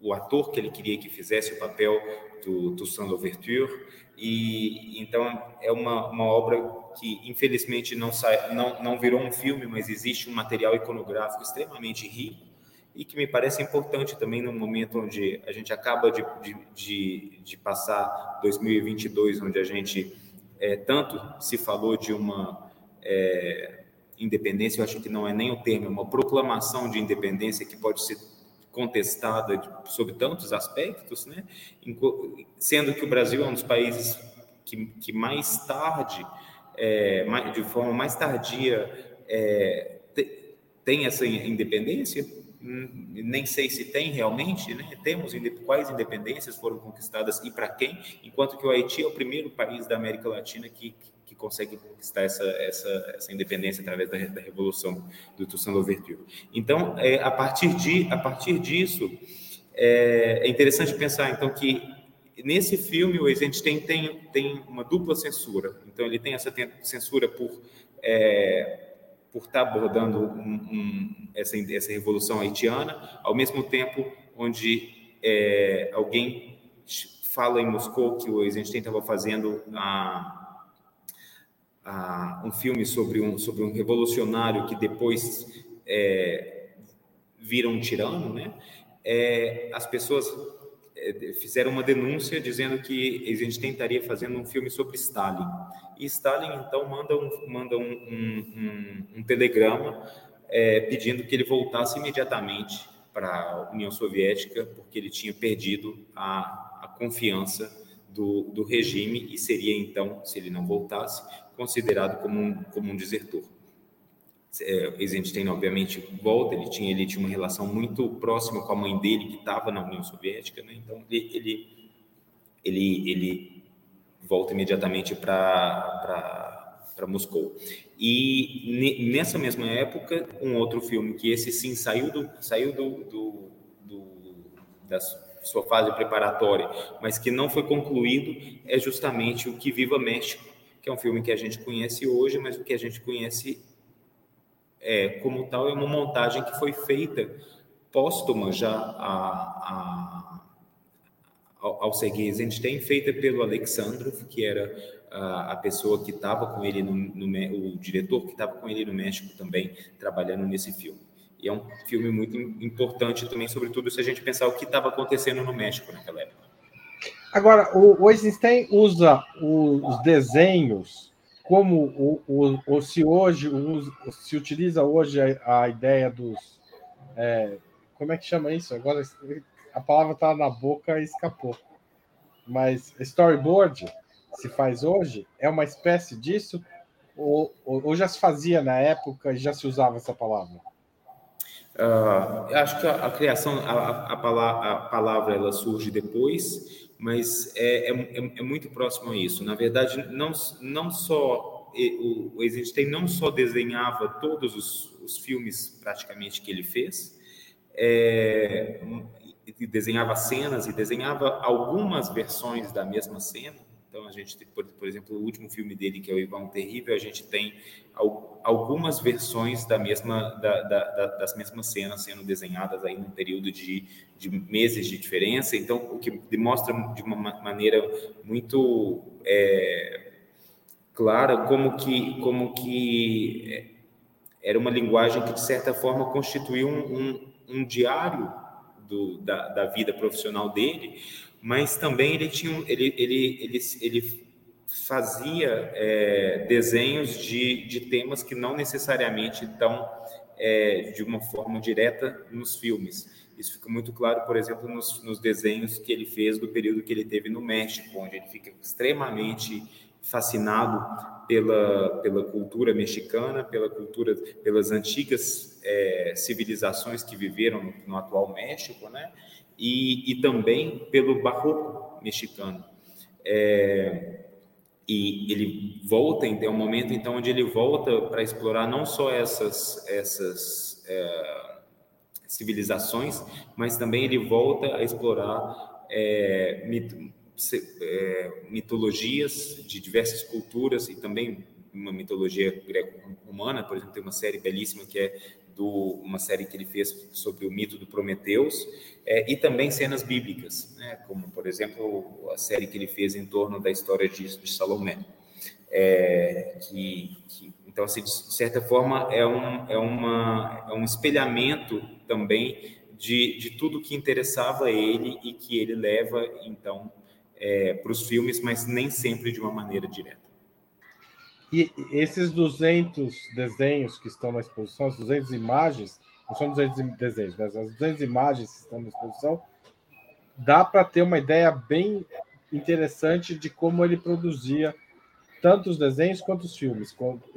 o, ator que ele queria que fizesse o papel do Toussaint Louverture, e então é uma, uma obra que infelizmente não, sai, não, não virou um filme, mas existe um material iconográfico extremamente rico e que me parece importante também no momento onde a gente acaba de, de, de, de passar 2022, onde a gente é, tanto se falou de uma é, independência, eu acho que não é nem o termo, é uma proclamação de independência que pode ser contestada sobre tantos aspectos, né? sendo que o Brasil é um dos países que, que mais tarde, é, de forma mais tardia, é, te, tem essa independência. Hum, nem sei se tem realmente, né? Temos quais independências foram conquistadas e para quem, enquanto que o Haiti é o primeiro país da América Latina que, que consegue conquistar essa, essa, essa independência através da, da revolução do Toussaint Louverture. Então, é, a partir de a partir disso é, é, interessante pensar então que nesse filme o Eisenstein tem tem uma dupla censura. Então, ele tem essa censura por é, por estar abordando um, um, essa, essa revolução haitiana, ao mesmo tempo onde é, alguém fala em Moscou que o Eisenstein estava fazendo a um filme sobre um, sobre um revolucionário que depois é, vira um tirano, né? É, as pessoas fizeram uma denúncia dizendo que a gente tentaria fazendo um filme sobre Stalin. E Stalin, então, manda um, manda um, um, um telegrama é, pedindo que ele voltasse imediatamente para a União Soviética, porque ele tinha perdido a, a confiança do, do regime e seria, então, se ele não voltasse, considerado como um, como um desertor. É, Eisenstein, obviamente, volta, ele tinha, ele tinha uma relação muito próxima com a mãe dele, que estava na União Soviética, né? então ele, ele, ele, ele volta imediatamente para Moscou. E nessa mesma época, um outro filme que esse sim saiu do, saiu do, do, do da sua fase preparatória, mas que não foi concluído, é justamente o Que Viva México, que é um filme que a gente conhece hoje, mas o que a gente conhece é, como tal é uma montagem que foi feita póstuma já a, a, ao, ao Sergei Eisenstein, feita pelo Alexandrov, que era a, a pessoa que estava com ele, no, no, o diretor que estava com ele no México também, trabalhando nesse filme. E é um filme muito importante também, sobretudo se a gente pensar o que estava acontecendo no México naquela época. Agora, o, Eisenstein usa os desenhos como o, o, o se hoje o, se utiliza hoje a, a ideia dos é, como é que chama isso? Agora a palavra está na boca e escapou. Mas storyboard se faz hoje é uma espécie disso ou, ou já se fazia na época e já se usava essa palavra? Uh, acho que a, a criação, a, a, palavra, a palavra ela surge depois mas é, é, é, muito próximo a isso. Na verdade, não, não só o, o Eisenstein não só desenhava todos os, os filmes praticamente que ele fez, é, desenhava cenas e desenhava algumas versões da mesma cena. Então, a gente, por, por exemplo, o último filme dele, que é o Ivan Terrível, a gente tem algumas versões da mesma, da, da, das mesmas cenas sendo desenhadas aí num período de, de meses de diferença. Então, o que demonstra de uma maneira muito é, clara como que, como que é, era uma linguagem que, de certa forma, constituiu um, um, um diário do, da, da vida profissional dele, mas também ele tinha ele ele ele, ele fazia é, desenhos de, de temas que não necessariamente estão é, de uma forma direta nos filmes. Isso fica muito claro, por exemplo, nos, nos, desenhos que ele fez do período que ele teve no México, onde ele fica extremamente fascinado pela, pela cultura mexicana, pela cultura, pelas antigas é, civilizações que viveram no, no atual México, né? E, e também pelo barroco mexicano. É, e ele volta, então, é um momento então onde ele volta para explorar não só essas essas é, civilizações, mas também ele volta a explorar é, mit, é, mitologias de diversas culturas e também uma mitologia greco-romana, por exemplo, tem uma série belíssima que é do, uma série que ele fez sobre o mito do Prometeus, é, e também cenas bíblicas, né, como, por exemplo, a série que ele fez em torno da história de, de Salomé. É, que, que, então, assim, de certa forma, é um, é uma, é um espelhamento também de, de tudo que interessava ele e que ele leva, então, é, para os filmes, mas nem sempre de uma maneira direta. E esses 200 desenhos que estão na exposição, as 200 imagens, não são 200 desenhos, mas as 200 imagens que estão na exposição, dá para ter uma ideia bem interessante de como ele produzia tanto os desenhos quanto os filmes,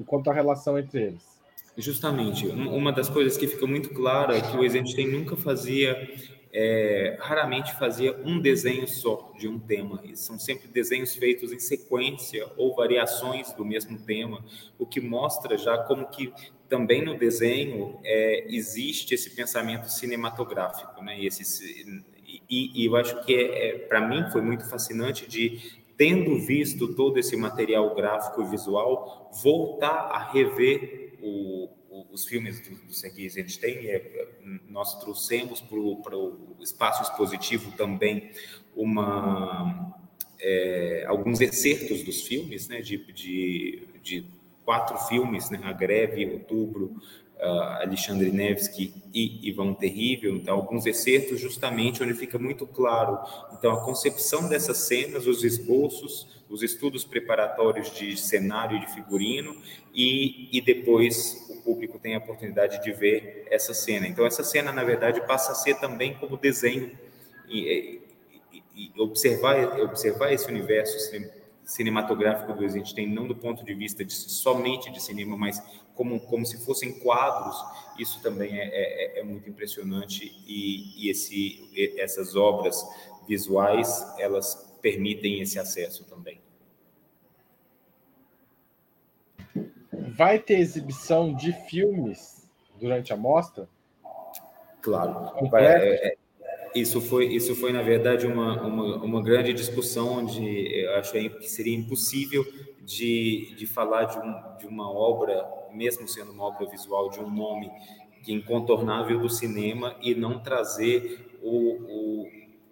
quanto a relação entre eles. Justamente, uma das coisas que fica muito clara é que o Eisenstein nunca fazia é, raramente fazia um desenho só de um tema. E são sempre desenhos feitos em sequência ou variações do mesmo tema, o que mostra já como que também no desenho é, existe esse pensamento cinematográfico, né? E, esse, e, e eu acho que é, é para mim foi muito fascinante de tendo visto todo esse material gráfico e visual voltar a rever o, os filmes do, do Sergei Eisenstein, é, nós trouxemos para o espaço expositivo também uma, é, alguns excertos dos filmes, né, de, de, de quatro filmes, né, A Greve, Outubro, Alexandre Nevsky e Ivan Terrível, então alguns excertos justamente onde fica muito claro então a concepção dessas cenas, os esboços, os estudos preparatórios de cenário e de figurino e, e depois o público tem a oportunidade de ver essa cena. Então essa cena na verdade passa a ser também como desenho e, e, e observar observar esse universo cinematográfico do Eisenstein, não do ponto de vista de, somente de cinema, mas como, como se fossem quadros, isso também é, é, é muito impressionante e, e esse, essas obras visuais, elas permitem esse acesso também. Vai ter exibição de filmes durante a mostra? Claro. Vai, é, é, isso foi, isso foi na verdade uma, uma, uma grande discussão onde eu achei que seria impossível de, de falar de, um, de uma obra mesmo sendo uma obra visual de um nome incontornável do cinema e não trazer o, o,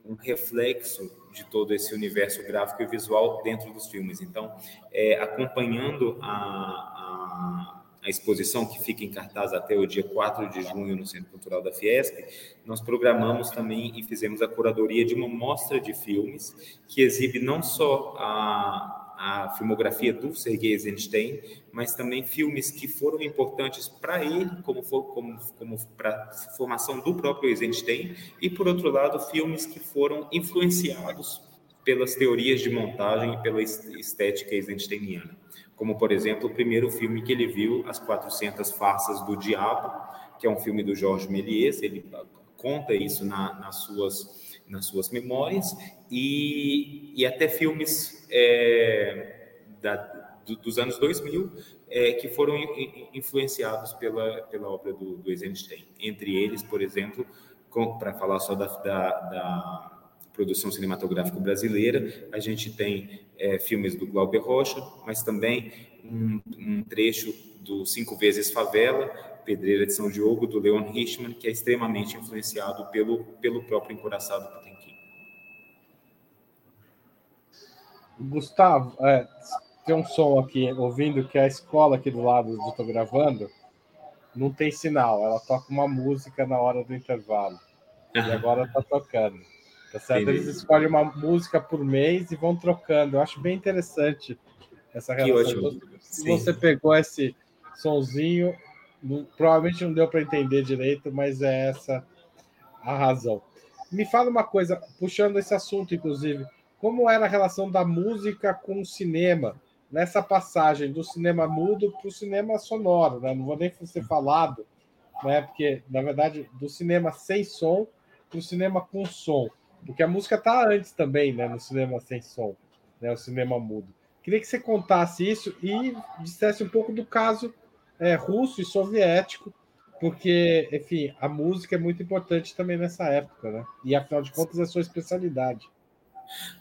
um reflexo de todo esse universo gráfico e visual dentro dos filmes. Então, é, acompanhando a, a, a, exposição que fica em cartaz até o dia 4 de junho no Centro Cultural da Fiesp, nós programamos também e fizemos a curadoria de uma mostra de filmes que exibe não só a a filmografia do Sergei Eisenstein, mas também filmes que foram importantes para ele, como, como, como para a formação do próprio Eisenstein, e, por outro lado, filmes que foram influenciados pelas teorias de montagem e pela estética eisensteiniana. Como, por exemplo, o primeiro filme que ele viu, As 400 Farsas do Diabo, que é um filme do Georges Méliès, ele conta isso na, nas suas nas suas memórias e, e até filmes é, da, do, dos anos 2000 é, que foram influenciados pela, pela obra do, do Eisenstein. Entre eles, por exemplo, para falar só da, da, da, produção cinematográfica brasileira, a gente tem é, filmes do Glauber Rocha, mas também um, um trecho do Cinco Vezes Favela, Pedreira de São Diogo, do Leon Richman, que é extremamente influenciado pelo, pelo próprio Encoraçado Potemkin. Gustavo, é, tem um som aqui, ouvindo que a escola aqui do lado onde estou gravando não tem sinal, ela toca uma música na hora do intervalo. E agora está tocando. Tá certo? Eles escolhem uma música por mês e vão trocando. Eu acho bem interessante essa relação. Se você pegou esse sonzinho, não, provavelmente não deu para entender direito, mas é essa a razão. Me fala uma coisa, puxando esse assunto, inclusive, como era a relação da música com o cinema nessa passagem do cinema mudo para o cinema sonoro, né? Não vou nem ser falado, né? Porque na verdade do cinema sem som para o cinema com som, porque a música está antes também, né? No cinema sem som, né? O cinema mudo. Queria que você contasse isso e dissesse um pouco do caso é, russo e soviético, porque, enfim, a música é muito importante também nessa época, né? E afinal de contas é sua especialidade.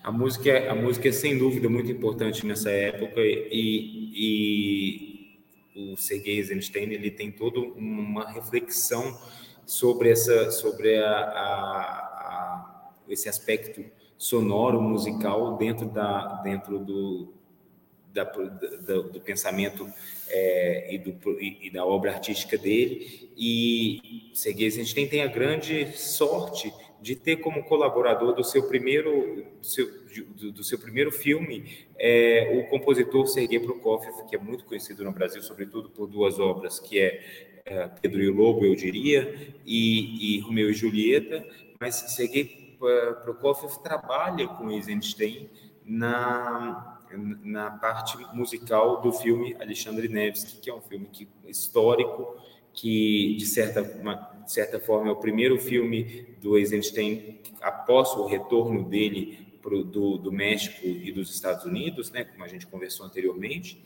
A música, é, a música é sem dúvida muito importante nessa época e, e o Sergei Eisenstein ele tem toda uma reflexão sobre essa sobre a, a, esse aspecto sonoro musical dentro da dentro do da, da, do pensamento é, e, do, e, da obra artística dele. E Sergei tem a grande sorte de ter como colaborador do seu primeiro, do seu, do, do seu primeiro filme é, o compositor Sergei Prokofiev, que é muito conhecido no Brasil, sobretudo por duas obras, que é, é Pedro e o Lobo, eu diria, e, e Romeu e Julieta, mas Sergei Prokofiev trabalha com Eisenstein na, na parte musical do filme Alexandre Nevsky, que é um filme que, histórico, que de certa, uma, de certa forma é o primeiro filme do Eisenstein após o retorno dele pro, do, do México e dos Estados Unidos, né, como a gente conversou anteriormente,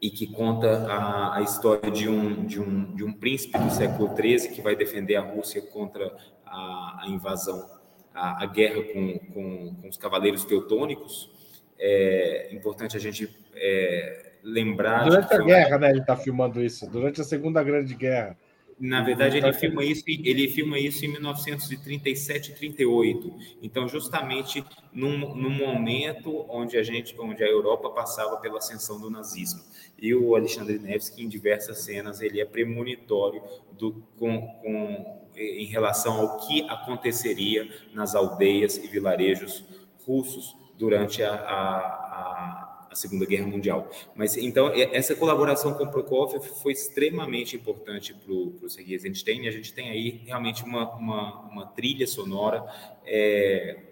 e que conta a, a história de um, de, um, de um príncipe do século XIII que vai defender a Rússia contra a, a invasão, a, a guerra com, com, com, os cavaleiros teutônicos. É importante a gente é, lembrar. Durante a guerra, né? Ele está filmando isso. Durante a Segunda Grande Guerra. Na verdade, ele filma isso, ele filma isso em 1937 e 38. Então, justamente num, num, momento onde a gente, onde a Europa passava pela ascensão do nazismo. E o Alexandre Nevsky, em diversas cenas, ele é premonitório do, com, com, em relação ao que aconteceria nas aldeias e vilarejos russos durante a, a, a Segunda Guerra Mundial. Mas então essa colaboração com Prokofiev foi extremamente importante para o Sergei Eisenstein. A gente tem aí realmente uma, uma, uma trilha sonora é,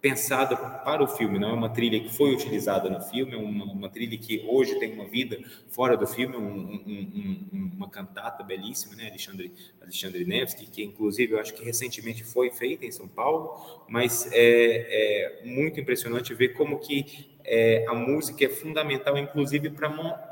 pensada para o filme, não é uma trilha que foi utilizada no filme, é uma, uma trilha que hoje tem uma vida fora do filme, um, um, um, uma cantata belíssima, né, Alexandre, Alexandre Nevsky, que inclusive eu acho que recentemente foi feita em São Paulo, mas é, é muito impressionante ver como que é, a música é fundamental, inclusive para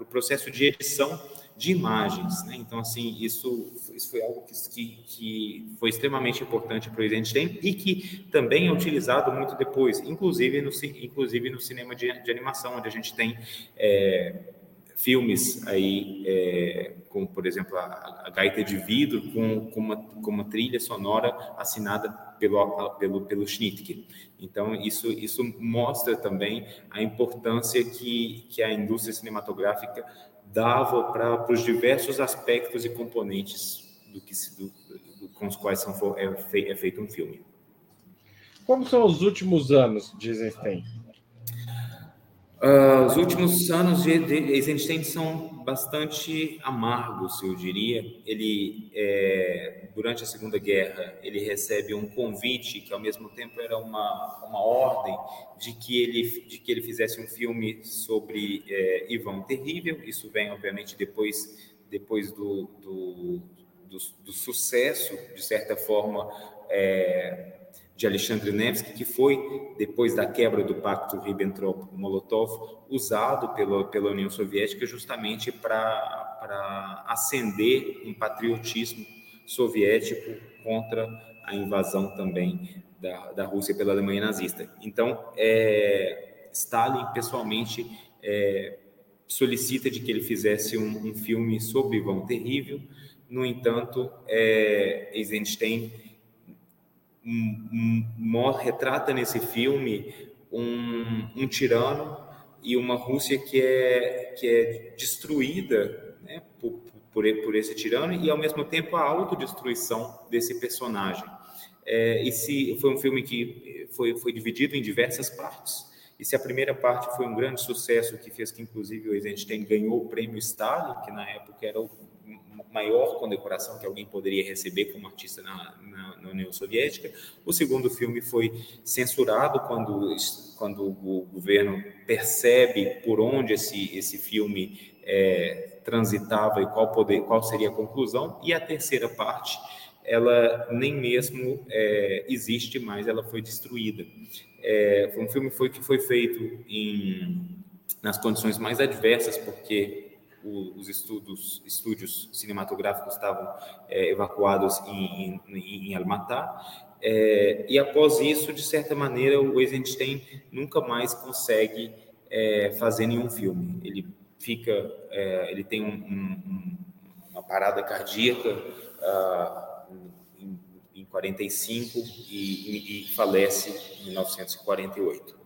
o processo de edição de imagens. Né? Então, assim, isso, isso foi algo que, que foi extremamente importante para o Eisenstein e que também é utilizado muito depois, inclusive no, inclusive no cinema de, de animação, onde a gente tem é, filmes aí, é, como, por exemplo, a, a, Gaita de Vidro, com, com, uma, com uma trilha sonora assinada pelo, pelo, pelo Schnittke. Então, isso, isso mostra também a importância que, que a indústria cinematográfica dava para os diversos aspectos e componentes do que se, do, do, com os quais são, é, é, feito um filme. Como são os últimos anos de Eisenstein? Uh, os últimos anos de Eisenstein são bastante amargos, eu diria. Ele, é, durante a Segunda Guerra, ele recebe um convite que, ao mesmo tempo, era uma, uma ordem de que ele, de que ele fizesse um filme sobre é, Ivan Terrível. Isso vem, obviamente, depois, depois do, do, do, do sucesso, de certa forma, é, de Alexandre Nevsky, que foi, depois da quebra do pacto Ribbentrop-Molotov, usado pela, pela União Soviética justamente para acender um patriotismo soviético contra a invasão também da, da Rússia pela Alemanha nazista. Então, é, Stalin, pessoalmente, é, solicita de que ele fizesse um, um filme sobre Ivan Terrível, no entanto, é, Eisenstein retrata nesse filme um, um, tirano e uma Rússia que é, que é destruída né, por, por, por, esse tirano e, ao mesmo tempo, a autodestruição desse personagem. É, esse foi um filme que foi, foi dividido em diversas partes. E se a primeira parte foi um grande sucesso, que fez que, inclusive, o Eisenstein ganhou o prêmio Stalin, que na época era o maior condecoração que alguém poderia receber como artista na, na, na, União Soviética. O segundo filme foi censurado quando, quando o governo percebe por onde esse, esse filme é, transitava e qual, poder, qual seria a conclusão. E a terceira parte ela nem mesmo é, existe mais, ela foi destruída. É, foi um filme foi, que foi feito em, nas condições mais adversas, porque os estudos, estúdios cinematográficos estavam é, evacuados em, em, em Almatá, é, e após isso, de certa maneira, o Eisenstein nunca mais consegue é, fazer nenhum filme. Ele fica, é, ele tem um, um, uma parada cardíaca uh, em, em 45 e, e, e falece em 1948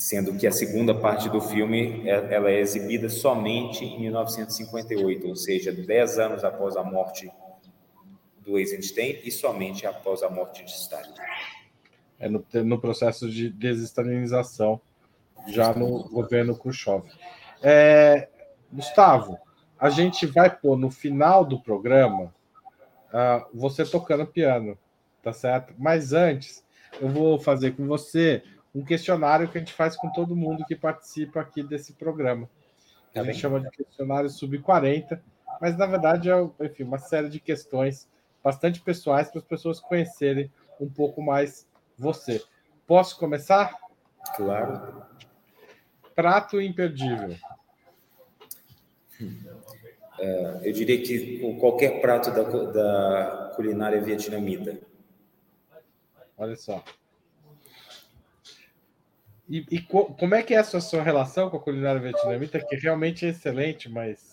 sendo que a segunda parte do filme é, ela é exibida somente em 1958, ou seja, dez anos após a morte do Eisenstein e somente após a morte de Stalin. É no, no processo de desestalinização, já no governo Khrushchev. É, Gustavo, a gente vai pôr no final do programa uh, você tocando piano, tá certo? Mas antes, eu vou fazer com você um questionário que a gente faz com todo mundo que participa aqui desse programa. Tá a gente chama de questionário sub-40, mas na verdade é enfim, uma série de questões bastante pessoais para as pessoas conhecerem um pouco mais você. Posso começar? Claro. Prato imperdível. É, eu diria que qualquer prato da, da culinária vietnamita. Olha só. E, e co, como é que é a sua, sua relação com a culinária vietnamita, que realmente é excelente, mas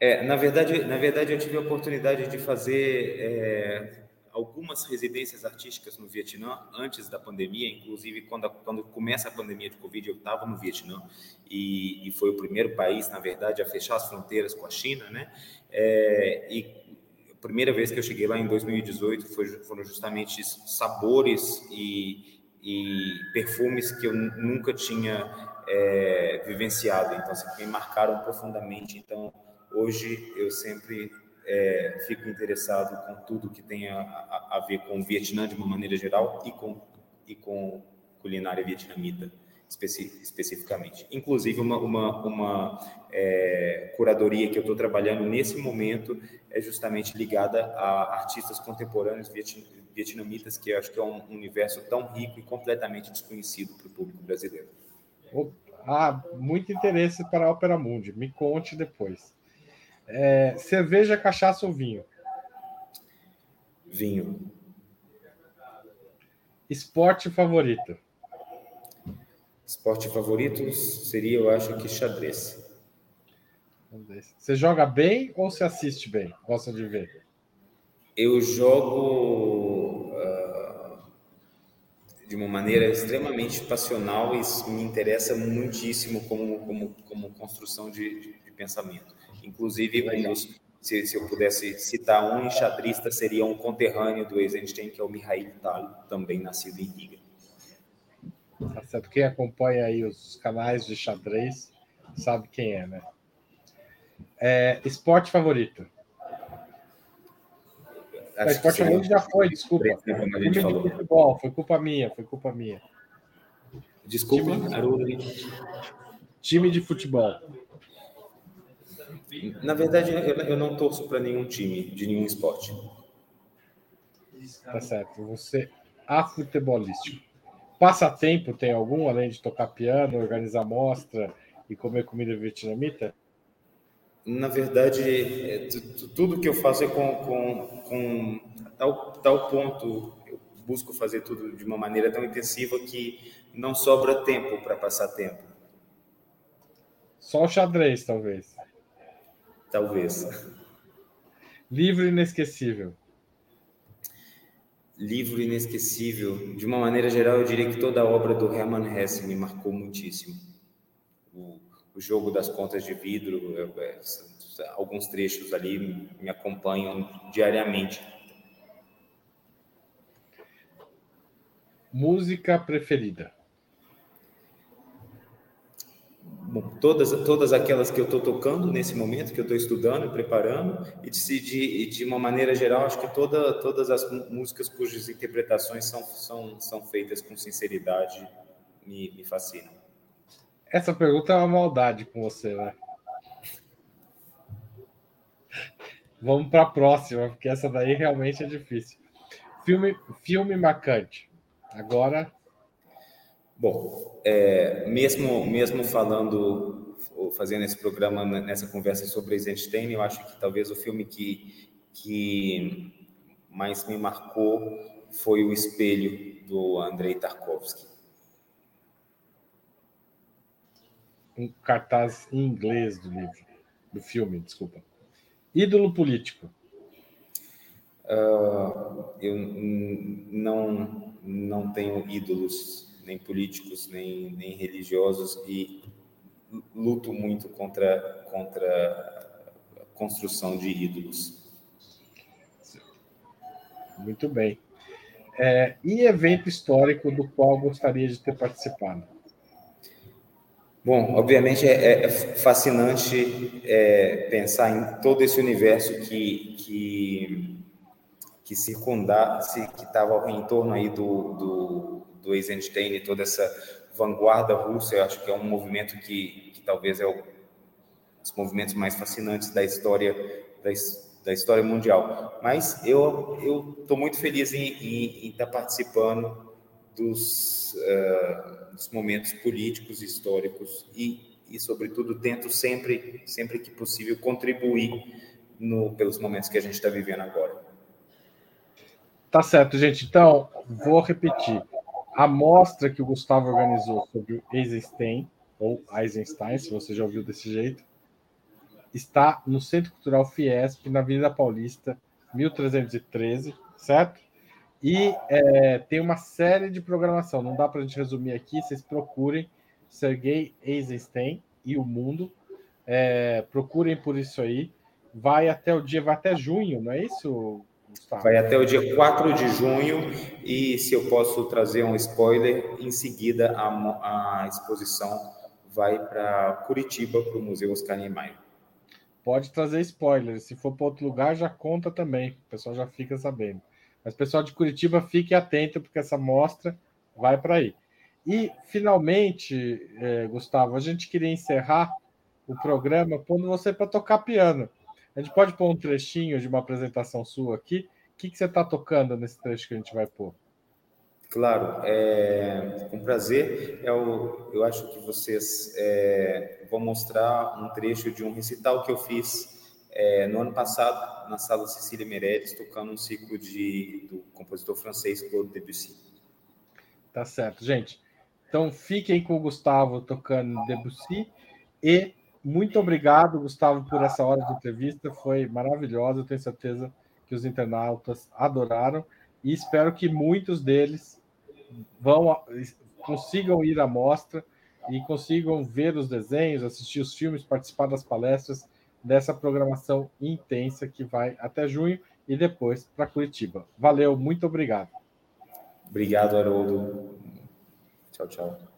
é, na verdade, na verdade, eu tive a oportunidade de fazer é, algumas residências artísticas no Vietnã antes da pandemia, inclusive quando, a, quando começa a pandemia de Covid, eu estava no Vietnã e, e, foi o primeiro país, na verdade, a fechar as fronteiras com a China, né? É, e a primeira vez que eu cheguei lá em 2018 foi, foram justamente sabores e, e perfumes que eu nunca tinha é, vivenciado, então assim, me marcaram profundamente. Então Hoje eu sempre é, fico interessado com tudo que tem a, a, a, ver com o Vietnã de uma maneira geral e com, e com culinária vietnamita especi, especificamente. Inclusive, uma, uma, uma é, curadoria que eu estou trabalhando nesse momento é justamente ligada a artistas contemporâneos vietnamitas, que eu acho que é um universo tão rico e completamente desconhecido para o público brasileiro. Ah, muito interesse para a Opera Mundi. Me conte depois. É, cerveja, cachaça ou vinho? Vinho. Esporte favorito? Esporte favorito seria, eu acho que xadrez. Você joga bem ou você assiste bem? Gosta de ver? Eu jogo uh, de uma maneira extremamente passional e me interessa muitíssimo como, como, como construção de, de, de pensamento. Inclusive, um dos, se, se, eu pudesse citar um enxadrista, seria um conterrâneo do Eisenstein, que é o Mihail Tal, também nascido em Riga. Tá certo. Quem acompanha aí os canais de xadrez sabe quem é, né? É, esporte favorito? Acho esporte favorito já foi, desculpa. Como a gente falou. De futebol, foi culpa minha, foi culpa minha. Desculpa, Time, time de futebol. Na verdade, eu não torço para nenhum time, de nenhum esporte. Tá certo. Você afutebolístico. Passatempo tem algum, além de tocar piano, organizar mostra e comer comida vietnamita? Na verdade, é, tudo que eu faço é com, com, com tal, tal ponto, eu busco fazer tudo de uma maneira tão intensiva que não sobra tempo para passar tempo. Só o xadrez, talvez. Talvez. Livro inesquecível. Livro inesquecível. De uma maneira geral, eu diria que toda a obra do Hermann Hesse me marcou muitíssimo. O, o jogo das contas de vidro, eu, é, alguns trechos ali me acompanham diariamente. Música preferida todas, todas aquelas que eu estou tocando nesse momento, que eu estou estudando, preparando, e de, de, de uma maneira geral, acho que toda, todas as músicas cujas interpretações são, são, são feitas com sinceridade me, me fascinam. Essa pergunta é uma maldade com você, né? Vamos para a próxima, porque essa daí realmente é difícil. Filme, filme marcante. Agora. Bom, é, mesmo, mesmo falando, fazendo esse programa nessa conversa sobre Eisenstein, eu acho que talvez o filme que, que mais me marcou foi O Espelho, do Andrei Tarkovsky. Um cartaz em inglês do livro, do filme, desculpa. Ídolo político. Uh, eu não, não tenho ídolos, nem políticos, nem, nem religiosos, e luto muito contra, contra a construção de ídolos. Muito bem. É, e evento histórico do qual gostaria de ter participado? Bom, obviamente é, é fascinante é, pensar em todo esse universo que, que, que circundar, que estava em torno aí do, do, do Eisenstein, toda essa vanguarda russa, eu acho que é um movimento que, que talvez é um dos movimentos mais fascinantes da história da, da história mundial. Mas eu eu estou muito feliz em estar tá participando dos, uh, dos momentos políticos, históricos e, e, sobretudo, tento sempre, sempre que possível, contribuir no, pelos momentos que a gente está vivendo agora. Tá certo, gente. Então, vou repetir. A mostra que o Gustavo organizou sobre o Eisenstein, ou Eisenstein, se você já ouviu desse jeito, está no Centro Cultural Fiesp, na Avenida Paulista, 1313, certo? E é, tem uma série de programação. Não dá para a gente resumir aqui. Vocês procurem Sergei Eisenstein e o mundo. É, procurem por isso aí. Vai até o dia, vai até junho, não é isso? Vai até o dia 4 de junho. E se eu posso trazer um spoiler, em seguida a, a exposição vai para Curitiba, para o Museu Oscar Niemeyer. Pode trazer spoiler. Se for para outro lugar, já conta também. O pessoal já fica sabendo. Mas pessoal de Curitiba, fique atento, porque essa mostra vai para aí. E, finalmente, é, Gustavo, a gente queria encerrar o programa pondo você para tocar piano. A gente pode pôr um trechinho de uma apresentação sua aqui. O que, que você está tocando nesse trecho que a gente vai pôr? Claro, é, com prazer. Eu, eu acho que vocês é, vão mostrar um trecho de um recital que eu fiz é, no ano passado, na sala Cecília Meirelles, tocando um ciclo de, do compositor francês Claude Debussy. Tá certo, gente. Então fiquem com o Gustavo tocando Debussy e muito obrigado, Gustavo, por essa hora de entrevista. Foi maravilhosa. Eu tenho certeza que os internautas adoraram e espero que muitos deles vão consigam ir à mostra e consigam ver os desenhos, assistir os filmes, participar das palestras dessa programação intensa que vai até junho e depois para Curitiba. Valeu, muito obrigado. Obrigado, Haroldo. Tchau, tchau.